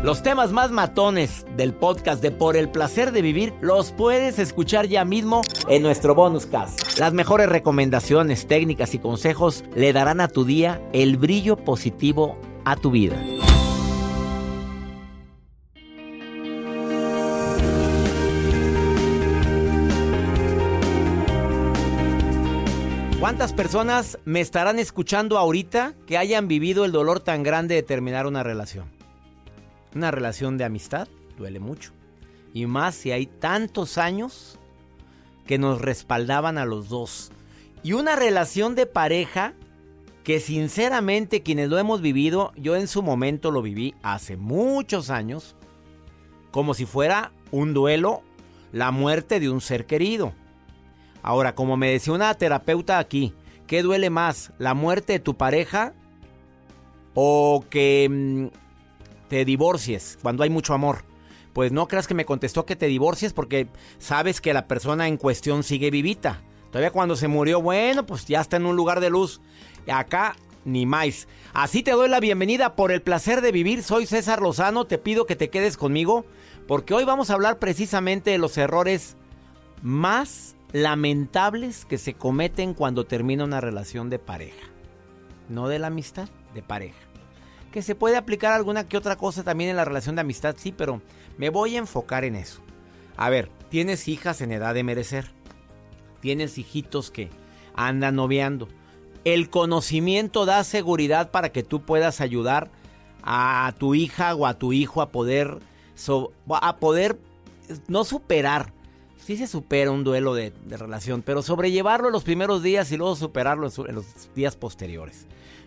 Los temas más matones del podcast de Por el placer de vivir los puedes escuchar ya mismo en nuestro bonus cast. Las mejores recomendaciones, técnicas y consejos le darán a tu día el brillo positivo a tu vida. ¿Cuántas personas me estarán escuchando ahorita que hayan vivido el dolor tan grande de terminar una relación? Una relación de amistad duele mucho. Y más si hay tantos años que nos respaldaban a los dos. Y una relación de pareja que sinceramente quienes lo hemos vivido, yo en su momento lo viví hace muchos años, como si fuera un duelo, la muerte de un ser querido. Ahora, como me decía una terapeuta aquí, ¿qué duele más? ¿La muerte de tu pareja o que mm, te divorcies cuando hay mucho amor? Pues no creas que me contestó que te divorcies porque sabes que la persona en cuestión sigue vivita. Todavía cuando se murió, bueno, pues ya está en un lugar de luz. Acá ni más. Así te doy la bienvenida por el placer de vivir. Soy César Lozano. Te pido que te quedes conmigo porque hoy vamos a hablar precisamente de los errores más lamentables que se cometen cuando termina una relación de pareja. No de la amistad, de pareja. Que se puede aplicar alguna que otra cosa también en la relación de amistad, sí, pero me voy a enfocar en eso. A ver, tienes hijas en edad de merecer. Tienes hijitos que andan noviando. El conocimiento da seguridad para que tú puedas ayudar a tu hija o a tu hijo a poder, so- a poder no superar. Sí se supera un duelo de, relación, pero sobrellevarlo en los primeros días y luego superarlo en su- en los días posteriores.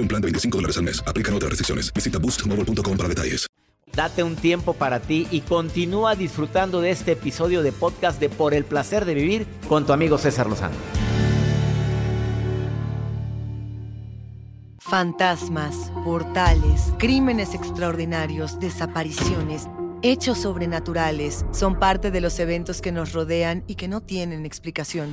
un plan de 25 dólares al mes. Aplican otras restricciones. Visita boostmobile.com para detalles. Date un tiempo para ti y continúa disfrutando de este episodio de podcast de Por el placer de vivir con tu amigo César Lozano. Fantasmas, portales, crímenes extraordinarios, desapariciones, hechos sobrenaturales son parte de los eventos que nos rodean y que no tienen explicación.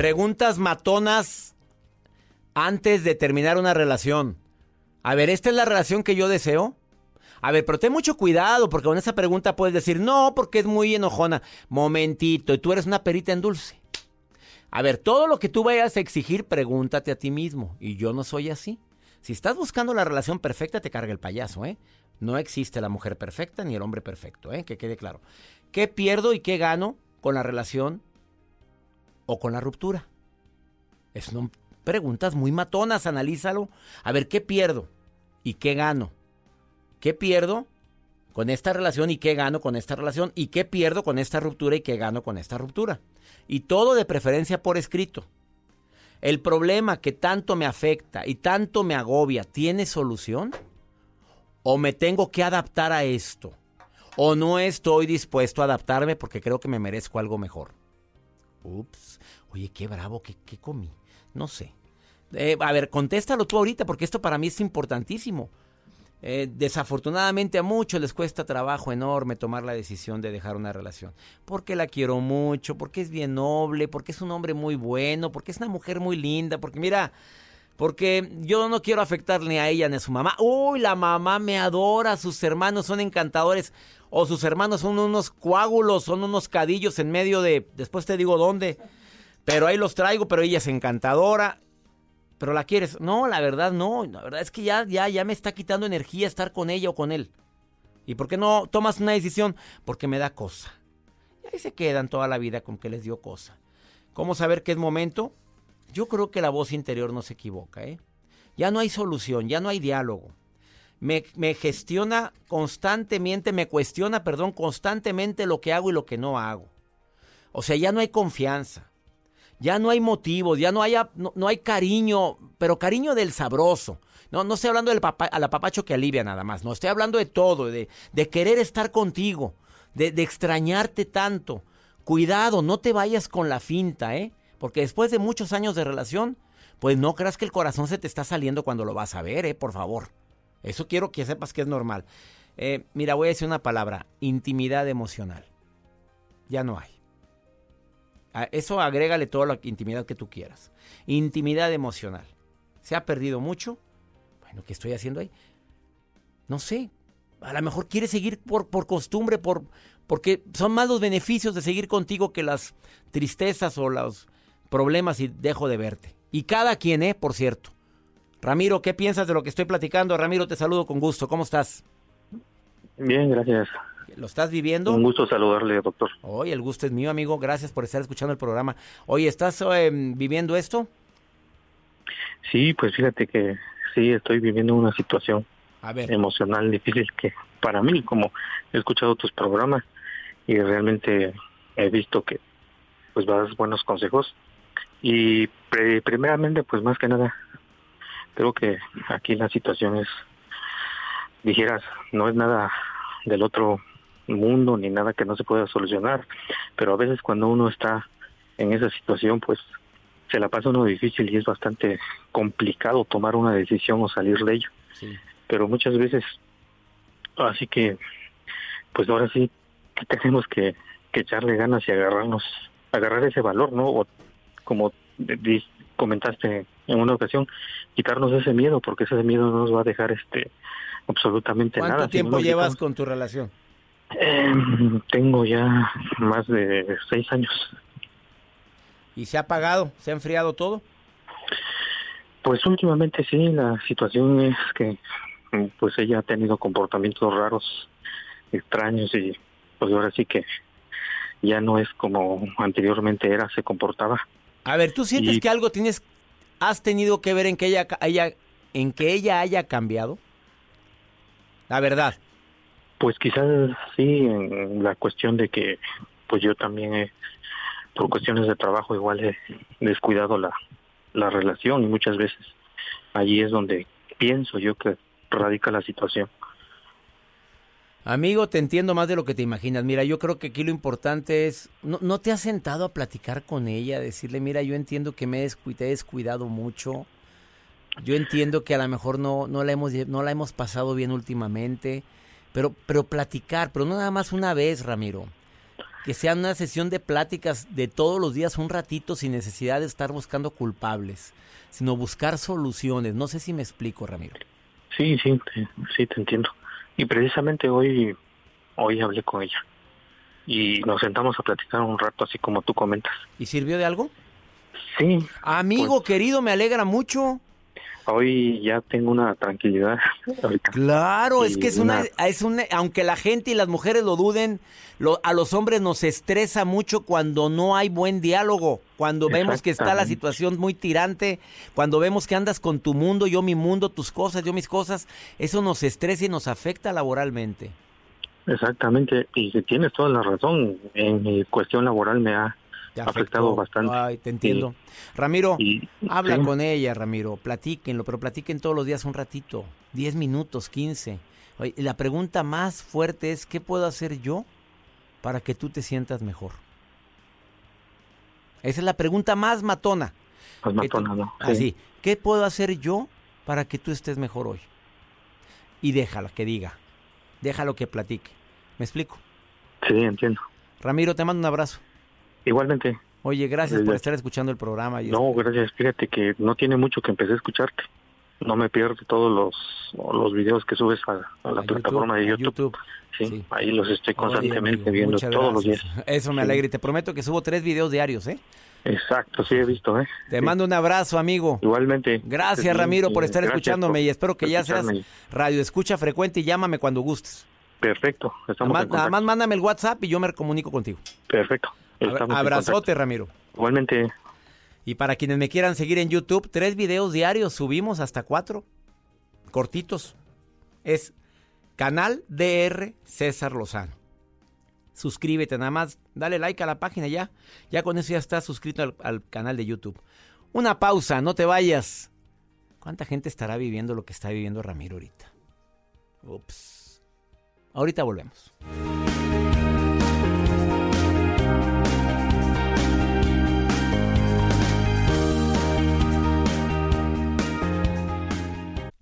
Preguntas matonas antes de terminar una relación. A ver, ¿esta es la relación que yo deseo? A ver, pero ten mucho cuidado porque con esa pregunta puedes decir, no, porque es muy enojona. Momentito, y tú eres una perita en dulce. A ver, todo lo que tú vayas a exigir, pregúntate a ti mismo. Y yo no soy así. Si estás buscando la relación perfecta, te carga el payaso, ¿eh? No existe la mujer perfecta ni el hombre perfecto, ¿eh? Que quede claro. ¿Qué pierdo y qué gano con la relación o con la ruptura? Es son preguntas muy matonas, analízalo. A ver, ¿qué pierdo y qué gano? ¿Qué pierdo con esta relación y qué gano con esta relación? ¿Y qué pierdo con esta ruptura y qué gano con esta ruptura? Y todo de preferencia por escrito. ¿El problema que tanto me afecta y tanto me agobia tiene solución? ¿O me tengo que adaptar a esto? ¿O no estoy dispuesto a adaptarme porque creo que me merezco algo mejor? Ups, oye, qué bravo, qué, qué comí. No sé. Eh, a ver, contéstalo tú ahorita porque esto para mí es importantísimo. Eh, desafortunadamente a muchos les cuesta trabajo enorme tomar la decisión de dejar una relación. Porque la quiero mucho, porque es bien noble, porque es un hombre muy bueno, porque es una mujer muy linda, porque mira, porque yo no quiero afectar ni a ella ni a su mamá. Uy, la mamá me adora, sus hermanos son encantadores, o sus hermanos son unos coágulos, son unos cadillos en medio de, después te digo dónde, pero ahí los traigo, pero ella es encantadora pero la quieres. No, la verdad no. La verdad es que ya, ya, ya me está quitando energía estar con ella o con él. ¿Y por qué no tomas una decisión? Porque me da cosa. Y ahí se quedan toda la vida con que les dio cosa. ¿Cómo saber qué es momento? Yo creo que la voz interior no se equivoca, ¿eh? Ya no hay solución, ya no hay diálogo. Me, me, gestiona constantemente, me cuestiona, perdón, constantemente lo que hago y lo que no hago. O sea, ya no hay confianza. Ya no hay motivos, ya no hay, no, hay cariño, pero cariño del sabroso. No, no estoy hablando del papá, al apapacho que alivia nada más. No, estoy hablando de todo, de, de querer estar contigo, de, de extrañarte tanto. Cuidado, no te vayas con la finta, ¿eh? Porque después de muchos años de relación, pues no creas que el corazón se te está saliendo cuando lo vas a ver, ¿eh? Por favor. Eso quiero que sepas que es normal. Eh, mira, voy a decir una palabra, intimidad emocional. Ya no hay. Eso agrégale toda la intimidad que tú quieras. Intimidad emocional. ¿Se ha perdido mucho? Bueno, ¿qué estoy haciendo ahí? No sé. A lo mejor quieres seguir por, por costumbre, por, porque son más los beneficios de seguir contigo que las tristezas o los problemas y dejo de verte. Y cada quien, ¿eh? Por cierto. Ramiro, ¿qué piensas de lo que estoy platicando? Ramiro, te saludo con gusto. ¿Cómo estás? Bien, gracias. ¿Lo estás viviendo? Un gusto saludarle, doctor. Oye, el gusto es mío, amigo. Gracias por estar escuchando el programa. Oye, ¿estás em, viviendo esto? Sí, pues fíjate que sí, estoy viviendo una situación emocional difícil que para mí, como he escuchado tus programas y realmente he visto que pues das buenos consejos y primeramente pues más que nada creo que aquí la situación es dijeras no es nada del otro mundo ni nada que no se pueda solucionar, pero a veces cuando uno está en esa situación, pues se la pasa uno difícil y es bastante complicado tomar una decisión o salir de ello. Pero muchas veces, así que, pues ahora sí tenemos que, que echarle ganas y agarrarnos, agarrar ese valor, ¿no? O como comentaste en una ocasión, quitarnos ese miedo, porque ese miedo no nos va a dejar este absolutamente nada. ¿Cuánto tiempo llevas con tu relación? Eh, tengo ya más de seis años. ¿Y se ha apagado? ¿Se ha enfriado todo? Pues últimamente sí, la situación es que pues ella ha tenido comportamientos raros, extraños y pues ahora sí que ya no es como anteriormente era, se comportaba. A ver, ¿tú sientes que algo tienes, has tenido que ver en que ella, ella, en que ella haya cambiado? La verdad. Pues quizás sí, en la cuestión de que pues yo también he, por cuestiones de trabajo igual he descuidado la, la relación y muchas veces allí es donde pienso yo que radica la situación. Amigo, te entiendo más de lo que te imaginas. Mira, yo creo que aquí lo importante es, ¿no, te has sentado a platicar con ella? Decirle, mira, yo entiendo que me he descuidado mucho. Yo entiendo que a lo mejor no, no, la, hemos, no la hemos pasado bien últimamente. Pero, pero platicar, pero no nada más una vez, Ramiro. Que sea una sesión de pláticas de todos los días, un ratito, sin necesidad de estar buscando culpables, sino buscar soluciones. No sé si me explico, Ramiro. Sí, sí, sí, te entiendo. Y precisamente hoy, hoy hablé con ella y nos sentamos a platicar un rato, así como tú comentas. ¿Y sirvió de algo? Sí. Amigo pues querido, me alegra mucho. Hoy ya tengo una tranquilidad. Claro, es que es una, es una, aunque la gente y las mujeres lo duden, lo, a los hombres nos estresa mucho cuando no hay buen diálogo, cuando vemos que está la situación muy tirante, cuando vemos que andas con tu mundo, yo mi mundo, tus cosas, yo mis cosas, eso nos estresa y nos afecta laboralmente. Exactamente, y tienes toda la razón, en mi cuestión laboral me ha afectado bastante. Ay, te entiendo. Ramiro, habla con ella, Ramiro, platíquenlo, pero platiquen todos los días un ratito, 10 minutos, 15. la pregunta más fuerte es, ¿qué puedo hacer yo para que tú te sientas mejor? Esa es la pregunta más matona. Más matona, ¿no? Así, ¿qué puedo hacer yo para que tú estés mejor hoy? Y déjala que diga, déjalo que platique. ¿Me explico? Sí, entiendo. Ramiro, te mando un abrazo. Igualmente. Oye, gracias por estar escuchando el programa. no, gracias. Fíjate que no tiene mucho que empecé a escucharte. No me pierdo todos los, los videos que subes a, la plataforma de YouTube. Sí, ahí los estoy constantemente viendo todos los días. Eso me alegra y te prometo que subo tres videos diarios, ¿eh? Exacto, sí he visto, ¿eh? Te mando un abrazo, amigo. Igualmente. Gracias, Ramiro, por estar escuchándome y espero que ya seas radio escucha frecuente y llámame cuando gustes. Perfecto. nada más mándame el WhatsApp y yo me comunico contigo. Perfecto. Abrazote, Ramiro. Igualmente. Y para quienes me quieran seguir en YouTube, tres videos diarios, subimos hasta cuatro, cortitos. Es canal DR César Lozano. Suscríbete, nada más, dale like a la página ya. Ya con eso ya estás suscrito al, al canal de YouTube. Una pausa, no te vayas. ¿Cuánta gente estará viviendo lo que está viviendo Ramiro ahorita? Ups. Ahorita volvemos.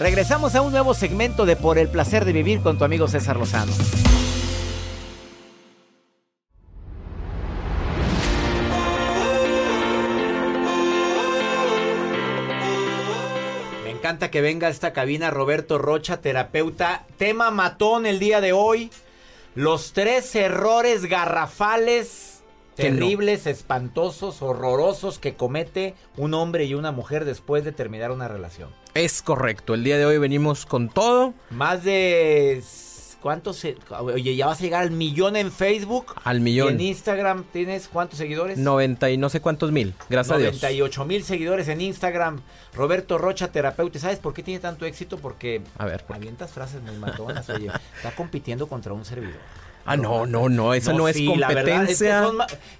Regresamos a un nuevo segmento de Por el placer de vivir con tu amigo César Lozano. Me encanta que venga a esta cabina Roberto Rocha, terapeuta. Tema matón el día de hoy. Los tres errores garrafales, terribles, espantosos, horrorosos que comete un hombre y una mujer después de terminar una relación. Es correcto, el día de hoy venimos con todo. Más de ¿cuántos? oye, ya vas a llegar al millón en Facebook. Al millón. en Instagram tienes cuántos seguidores? 90 y no sé cuántos mil. Gracias a Dios. 98 mil seguidores en Instagram. Roberto Rocha, terapeuta. ¿Sabes por qué tiene tanto éxito? Porque a ver, avientas frases muy matonas. Oye, está compitiendo contra un servidor. Ah, no, no, no, eso no, es competencia.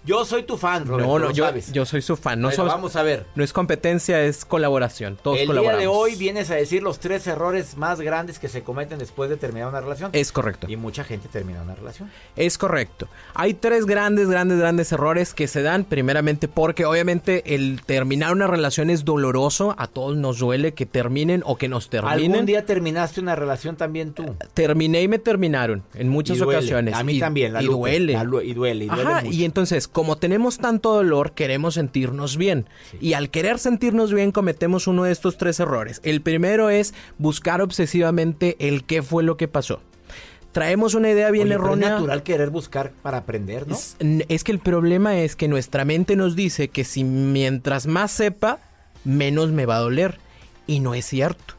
yo soy tu fan, Roberto, No, no, yo, yo, soy su fan. No vamos a ver. No es competencia, es colaboración. Todos El día de hoy vienes a decir los tres errores más grandes que se cometen después de terminar una relación. Es correcto. Y mucha gente termina una relación. Es correcto. Hay tres grandes, grandes, grandes errores que se dan primeramente porque obviamente el terminar una relación es doloroso. A todos nos duele que terminen o que nos terminen. ¿Algún día terminaste una relación también tú? Terminé y me terminaron en muchas ocasiones. A mí también, la y, duele. y duele. Y duele. y entonces, como tenemos tanto dolor, queremos sentirnos bien. Y al querer sentirnos bien, cometemos uno de estos tres errores. El primero es buscar obsesivamente el qué fue lo que pasó traemos una idea bien errónea. Es natural querer buscar para aprender, ¿no? es, que el problema es que nuestra mente nos dice que si mientras más sepa, menos me va a doler. Y no es cierto.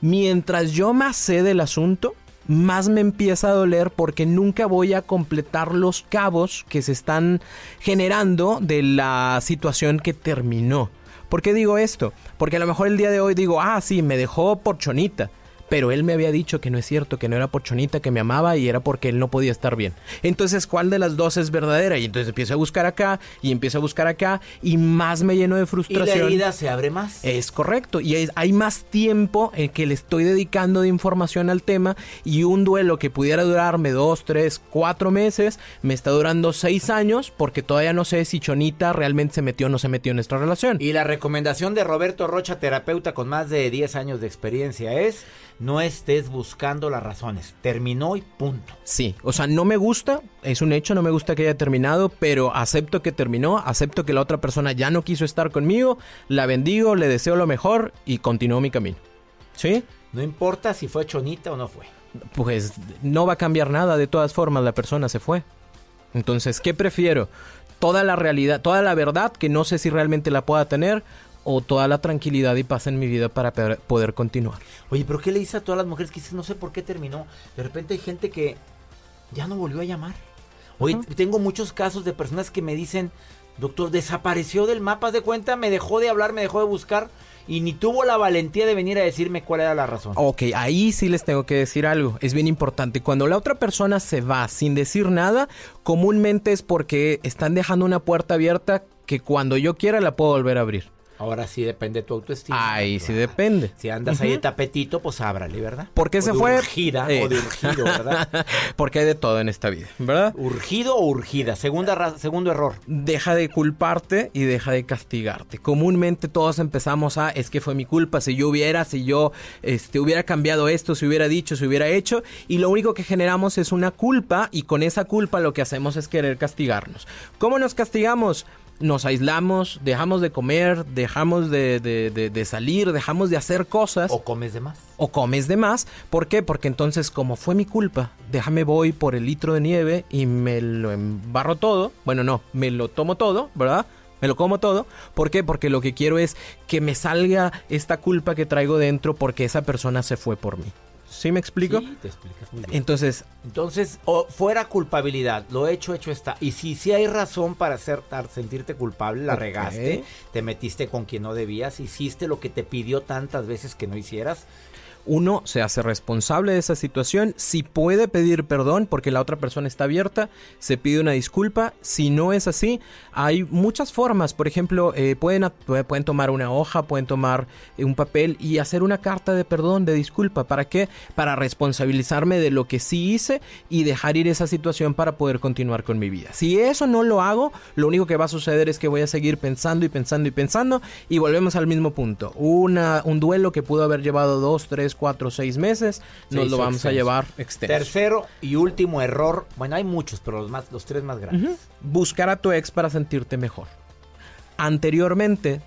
Mientras yo más sé del asunto, más me empieza a doler porque nunca voy a completar los cabos que se están generando de la situación que terminó. ¿Por qué digo esto? Porque a lo mejor el día de hoy digo, ah, sí, me dejó por chonita pero él me había dicho que no es cierto, que no era por Chonita, que me amaba y era porque él no podía estar bien. Entonces, ¿cuál de las dos es verdadera? Y entonces empiezo a buscar acá y empiezo a buscar acá y más me lleno de frustración. Y la herida se abre más. Es correcto. Y hay más tiempo en que le estoy dedicando de información al tema y un duelo que pudiera durarme dos, tres, cuatro meses, me está durando seis años porque todavía no sé si Chonita realmente se metió o no se metió en nuestra relación. Y la recomendación de Roberto Rocha, terapeuta con más de 10 años de experiencia, es no estés buscando las razones. Terminó y punto. Sí, o sea, no me gusta, es un hecho, no me gusta que haya terminado, pero acepto que terminó, acepto que la otra persona ya no quiso estar conmigo, la bendigo, le deseo lo mejor y continúo mi camino. ¿Sí? No importa si fue chonita o no fue. Pues no va a cambiar nada, de todas formas la persona se fue. Entonces, ¿qué prefiero? Toda la realidad, toda la verdad que no sé si realmente la pueda tener o toda la tranquilidad y paz en mi vida para poder continuar. Oye, pero ¿qué le dice a todas las mujeres que no sé por qué terminó? De repente hay gente que ya no volvió a llamar. Oye, tengo muchos casos de personas que me dicen, doctor, desapareció del mapa de cuenta, me dejó de hablar, me dejó de buscar y ni tuvo la valentía de venir a decirme cuál era la razón. Ok, ahí sí les tengo que decir algo. Es bien importante. Cuando la otra persona se va sin decir nada, comúnmente es porque están dejando una puerta abierta que cuando yo quiera la puedo volver a abrir. Ahora sí depende de tu autoestima. Ahí sí depende. Si andas ahí de tapetito, pues ábrale, ¿verdad? ¿Por qué se de fue? Urgida o de urgido, ¿verdad? Porque hay de todo en esta vida, ¿verdad? Urgido o urgida. Segunda segundo error. Deja de culparte y deja de castigarte. Comúnmente todos empezamos a, es que fue mi culpa, si yo hubiera, si yo este, hubiera cambiado esto, si hubiera dicho, si hubiera hecho. Y lo único que generamos es una culpa y con esa culpa lo que hacemos es querer castigarnos. ¿Cómo nos castigamos? Nos aislamos, dejamos de comer, dejamos de, salir, dejamos de hacer cosas. O comes de más. O comes de más. ¿Por qué? Porque entonces, como fue mi culpa, déjame voy por el litro de nieve y me lo embarro todo. Bueno, no, me lo tomo todo, ¿verdad? Me lo como todo. ¿Por qué? Porque lo que quiero es que me salga esta culpa que traigo dentro porque esa persona se fue por mí. ¿Sí me explico? Sí, te explicas muy bien. Entonces, entonces fuera culpabilidad, lo hecho, hecho está. Y si sí hay razón para hacer, sentirte culpable, la regaste, te metiste con quien no debías, hiciste lo que te pidió tantas veces que no hicieras, uno se hace responsable de esa situación, si puede pedir perdón porque la otra persona está abierta, se pide una disculpa, si no es así, hay muchas formas, por ejemplo, eh, pueden, pueden tomar una hoja, pueden tomar eh, un papel y hacer una carta de perdón, de disculpa, ¿para qué? Para responsabilizarme de lo que sí hice y dejar ir esa situación para poder continuar con mi vida. Si eso no lo hago, lo único que va a suceder es que voy a seguir pensando y pensando y pensando y volvemos al mismo punto, una, un duelo que pudo haber llevado dos, tres, cuatro o seis meses, nos lo vamos a llevar extenso. Tercero y último error, bueno, hay muchos, pero los, más, los tres más grandes. Buscar a tu ex para sentirte mejor. Anteriormente,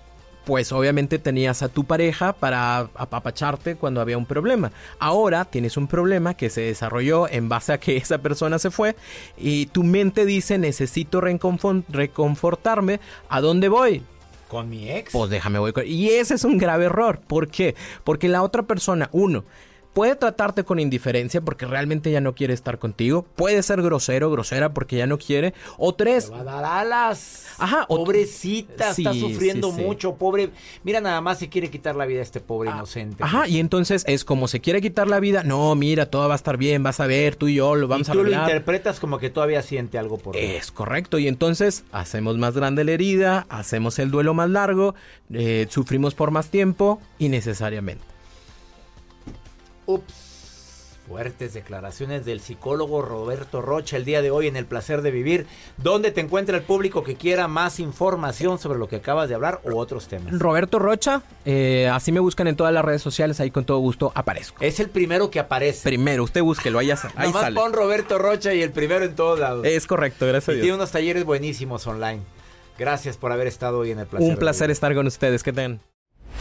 pues obviamente tenías a tu pareja para apapacharte cuando había un problema. Ahora tienes un problema que se desarrolló en base a que esa persona se fue y tu mente dice necesito reconfortarme. ¿A dónde voy? ¿Con mi ex? Pues déjame voy con... Y ese es un grave error. ¿Por qué? Porque la otra persona, uno, puede tratarte con indiferencia porque realmente ya no quiere estar contigo. Puede ser grosero, grosera porque ya no quiere. O tres. va a dar alas. Ajá. Pobrecita, está sufriendo mucho. Pobre. Mira, nada más se quiere quitar la vida a este pobre ah, inocente. Ajá. Y entonces es como se quiere quitar la vida. No, mira, todo va a estar bien. Vas a ver, tú y yo lo vamos y a Tú lo interpretas como que todavía siente algo por él. Es correcto. Y entonces hacemos más grande la herida, hacemos el duelo más largo, eh, sufrimos por más tiempo innecesariamente. Ups. Fuertes declaraciones del psicólogo Roberto Rocha el día de hoy en El Placer de Vivir. ¿Dónde te encuentra el público que quiera más información sobre lo que acabas de hablar u otros temas? Roberto Rocha, eh, así me buscan en todas las redes sociales, ahí con todo gusto aparezco. Es el primero que aparece. Primero, usted búsquelo, ahí, ahí Nomás pon Roberto Rocha y el primero en todos lados. Es correcto, gracias a Dios. Tiene unos talleres buenísimos online. Gracias por haber estado hoy en El Placer. Un placer estar con ustedes, que tengan.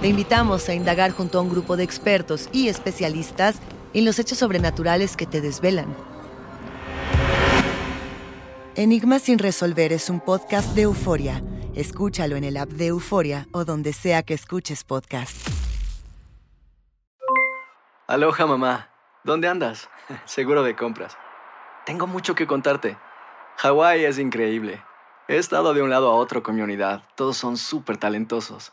te invitamos a indagar junto a un grupo de expertos y especialistas en los hechos sobrenaturales que te desvelan. Enigma sin resolver es un podcast de euforia. Escúchalo en el app de Euforia o donde sea que escuches podcast. Aloha mamá, ¿dónde andas? Seguro de compras. Tengo mucho que contarte. Hawái es increíble. He estado de un lado a otro con mi unidad. Todos son súper talentosos.